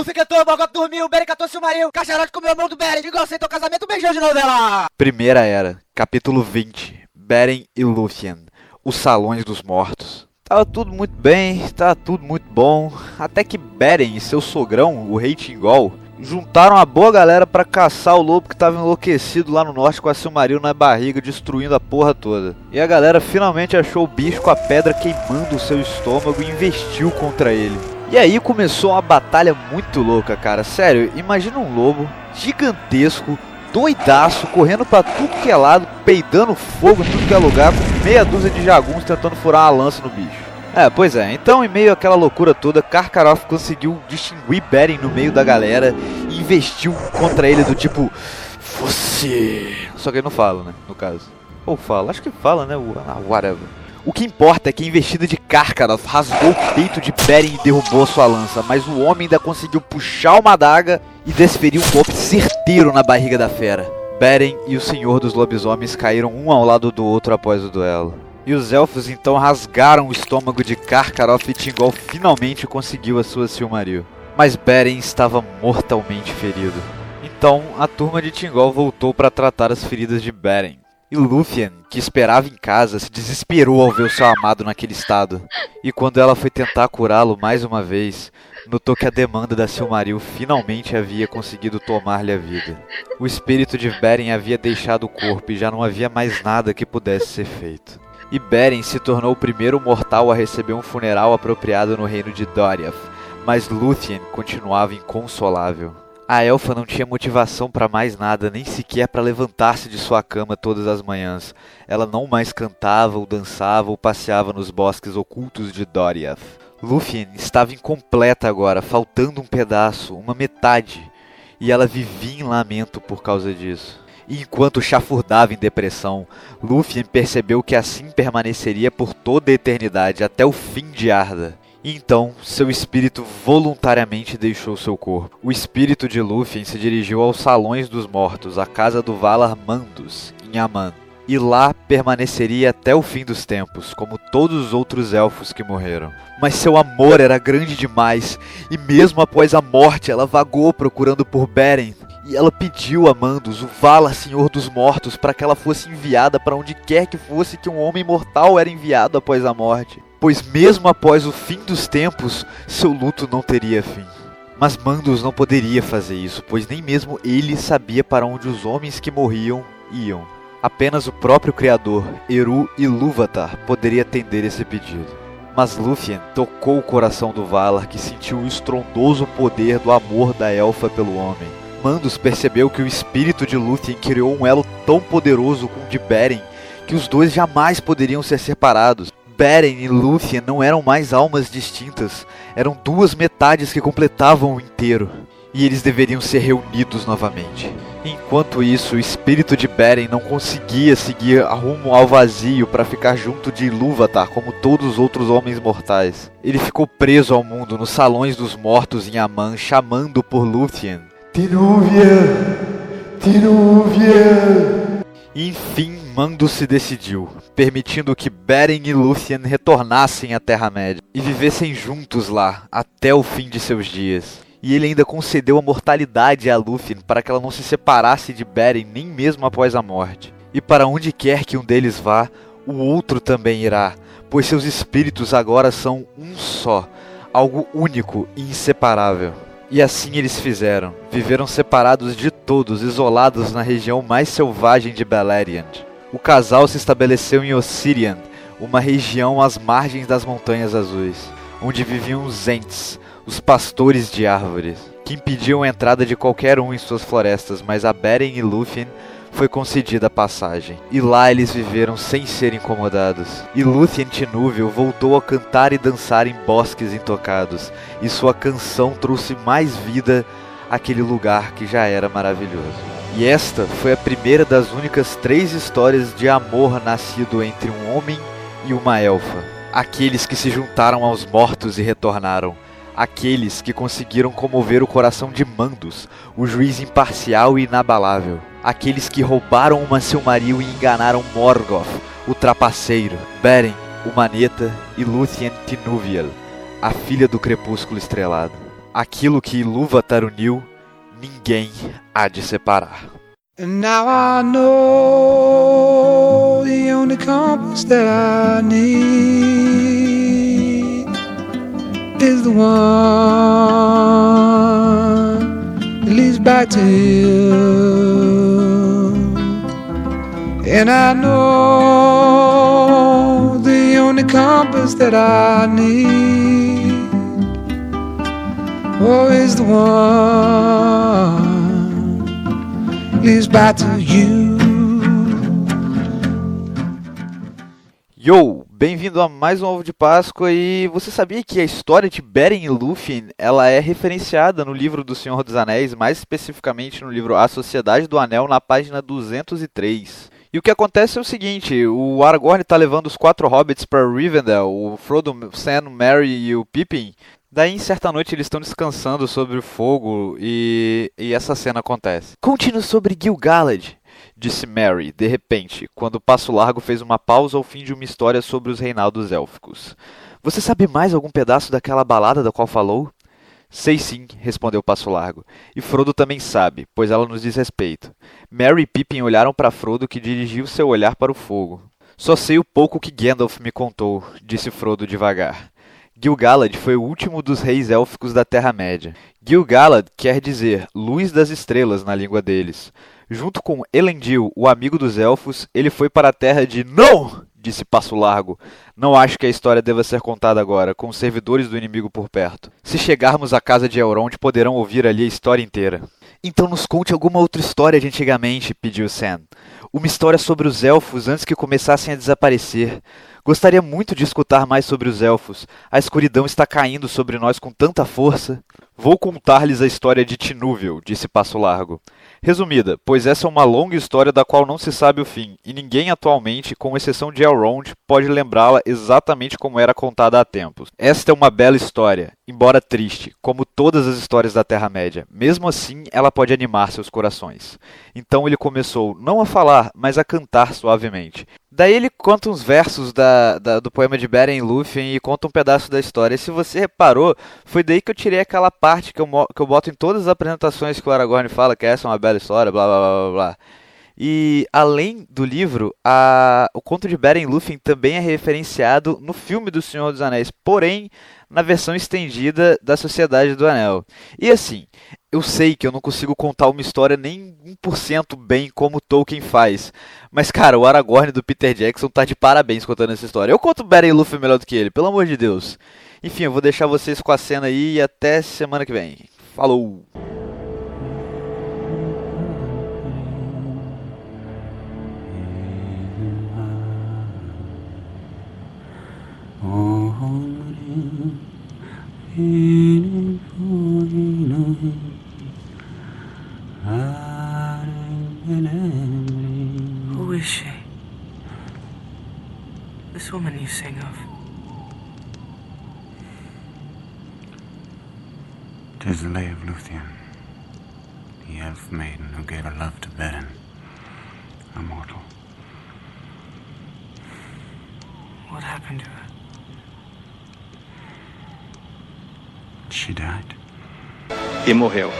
Luffy cantou, Morgoth dormiu, Beren catou Silmaril, Cacharote comeu a mão do Beren, igual aceitou casamento, beijou de novela. Primeira Era, capítulo 20. Beren e Lúthien, os Salões dos Mortos. Tava tudo muito bem, tava tudo muito bom, até que Beren e seu sogrão, o rei Tingol, juntaram a boa galera para caçar o lobo que tava enlouquecido lá no norte com a Silmaril na barriga, destruindo a porra toda. E a galera finalmente achou o bicho com a pedra queimando o seu estômago e investiu contra ele. E aí começou uma batalha muito louca, cara. Sério, imagina um lobo gigantesco, doidaço, correndo pra tudo que é lado, peidando fogo em tudo que é lugar, com meia dúzia de jaguns tentando furar uma lança no bicho. É, pois é. Então, em meio àquela loucura toda, Karkaroff conseguiu distinguir Beren no meio da galera e investiu contra ele do tipo... Você... Só que ele não fala, né, no caso. Ou fala, acho que fala, né, ah, whatever. O que importa é que a investida de Karkaroff rasgou o peito de Beren e derrubou sua lança, mas o homem ainda conseguiu puxar uma adaga e desferir um golpe certeiro na barriga da fera. Beren e o Senhor dos Lobisomens caíram um ao lado do outro após o duelo. E os elfos então rasgaram o estômago de Karkaroff e Tingol finalmente conseguiu a sua Silmaril. Mas Beren estava mortalmente ferido. Então a turma de Tingol voltou para tratar as feridas de Beren. E Lúthien, que esperava em casa, se desesperou ao ver o seu amado naquele estado. E quando ela foi tentar curá-lo mais uma vez, notou que a demanda da Silmaril finalmente havia conseguido tomar-lhe a vida. O espírito de Beren havia deixado o corpo e já não havia mais nada que pudesse ser feito. E Beren se tornou o primeiro mortal a receber um funeral apropriado no reino de Doriath, mas Lúthien continuava inconsolável. A elfa não tinha motivação para mais nada, nem sequer para levantar-se de sua cama todas as manhãs. Ela não mais cantava ou dançava ou passeava nos bosques ocultos de Doriath. Lúthien estava incompleta agora, faltando um pedaço, uma metade, e ela vivia em lamento por causa disso. E enquanto chafurdava em depressão, Lúthien percebeu que assim permaneceria por toda a eternidade, até o fim de Arda. Então, seu espírito voluntariamente deixou seu corpo. O espírito de Lúthien se dirigiu aos Salões dos Mortos, a casa do Valar Mandos, em Aman. E lá permaneceria até o fim dos tempos, como todos os outros elfos que morreram. Mas seu amor era grande demais, e mesmo após a morte ela vagou procurando por Beren, e ela pediu a Mandos, o Valar Senhor dos Mortos, para que ela fosse enviada para onde quer que fosse que um homem mortal era enviado após a morte pois mesmo após o fim dos tempos, seu luto não teria fim. Mas Mandos não poderia fazer isso, pois nem mesmo ele sabia para onde os homens que morriam iam. Apenas o próprio Criador, Eru Ilúvatar, poderia atender esse pedido. Mas Lúthien tocou o coração do Valar, que sentiu o estrondoso poder do amor da elfa pelo homem. Mandos percebeu que o espírito de Lúthien criou um elo tão poderoso com o de Beren que os dois jamais poderiam ser separados. Beren e Lúthien não eram mais almas distintas, eram duas metades que completavam o inteiro, e eles deveriam ser reunidos novamente. Enquanto isso, o espírito de Beren não conseguia seguir rumo ao vazio para ficar junto de Ilúvatar como todos os outros homens mortais. Ele ficou preso ao mundo nos salões dos mortos em Aman, chamando por Lúthien. Tinúvia! Tinúvia! Enfim, Mando se decidiu, permitindo que Beren e Lúthien retornassem à Terra-média e vivessem juntos lá até o fim de seus dias. E ele ainda concedeu a mortalidade a Lúthien para que ela não se separasse de Beren nem mesmo após a morte. E para onde quer que um deles vá, o outro também irá, pois seus espíritos agora são um só, algo único e inseparável. E assim eles fizeram. Viveram separados de todos, isolados na região mais selvagem de Beleriand. O casal se estabeleceu em Ossirian, uma região às margens das Montanhas Azuis, onde viviam os Ents, os pastores de árvores, que impediam a entrada de qualquer um em suas florestas, mas a Beren e Lúthien foi concedida a passagem, e lá eles viveram sem ser incomodados. E Lúthien Tinúvel voltou a cantar e dançar em bosques intocados, e sua canção trouxe mais vida àquele lugar que já era maravilhoso. E esta foi a primeira das únicas três histórias de amor nascido entre um homem e uma elfa. Aqueles que se juntaram aos mortos e retornaram. Aqueles que conseguiram comover o coração de Mandos, o juiz imparcial e inabalável. Aqueles que roubaram uma Silmaril e enganaram Morgoth, o trapaceiro. Beren, o Maneta e Lúthien Tinuviel, a filha do crepúsculo estrelado. Aquilo que Ilúvatar uniu, ninguém há de separar. And now I know the only compass that I need is the one that leads back to you. And I know the only compass that I need is the one leads back to you. Yo, bem-vindo a mais um ovo de Páscoa e você sabia que a história de Beren e Lúthien ela é referenciada no livro do Senhor dos Anéis, mais especificamente no livro A Sociedade do Anel, na página 203. E o que acontece é o seguinte, o Aragorn está levando os quatro hobbits para Rivendell, o Frodo, Sam, Merry e o Pippin. Daí, em certa noite, eles estão descansando sobre o fogo e, e essa cena acontece. Conte-nos sobre Gil-galad, disse Merry, de repente, quando o Passo Largo fez uma pausa ao fim de uma história sobre os reinaldos élficos. Você sabe mais algum pedaço daquela balada da qual falou? Sei sim, respondeu Passo Largo. E Frodo também sabe, pois ela nos diz respeito. Merry e Pippin olharam para Frodo, que dirigiu seu olhar para o fogo. Só sei o pouco que Gandalf me contou, disse Frodo devagar. Gil-galad foi o último dos reis élficos da Terra-média. Gil-galad quer dizer luz das estrelas na língua deles. Junto com Elendil, o amigo dos elfos, ele foi para a terra de Não! disse Passo Largo. Não acho que a história deva ser contada agora, com os servidores do inimigo por perto. Se chegarmos à casa de Elrond, poderão ouvir ali a história inteira. Então nos conte alguma outra história de antigamente, pediu Sam. Uma história sobre os elfos antes que começassem a desaparecer. Gostaria muito de escutar mais sobre os elfos. A escuridão está caindo sobre nós com tanta força. Vou contar-lhes a história de Tinúvel, disse Passo Largo. Resumida, pois essa é uma longa história da qual não se sabe o fim, e ninguém atualmente, com exceção de Elrond, pode lembrá-la exatamente como era contada há tempos. Esta é uma bela história, embora triste, como todas as histórias da Terra-média. Mesmo assim, ela pode animar seus corações. Então ele começou não a falar, mas a cantar suavemente. Daí ele conta uns versos da, da, do poema de Beren e Lúthien e conta um pedaço da história. E se você reparou, foi daí que eu tirei aquela parte que eu, que eu boto em todas as apresentações que o Aragorn fala, que essa é uma bela história, blá blá blá blá blá. E além do livro, a, o conto de Beren Lúthien também é referenciado no filme do Senhor dos Anéis, porém na versão estendida da Sociedade do Anel. E assim, eu sei que eu não consigo contar uma história nem 1% bem como Tolkien faz. Mas, cara, o Aragorn do Peter Jackson tá de parabéns contando essa história. Eu conto Beren Luffy melhor do que ele, pelo amor de Deus. Enfim, eu vou deixar vocês com a cena aí e até semana que vem. Falou! Who is she? This woman you sing of. Tis the lay of Luthien, the elf maiden who gave her love to Beren, a mortal. What happened to her? She died. e morreu.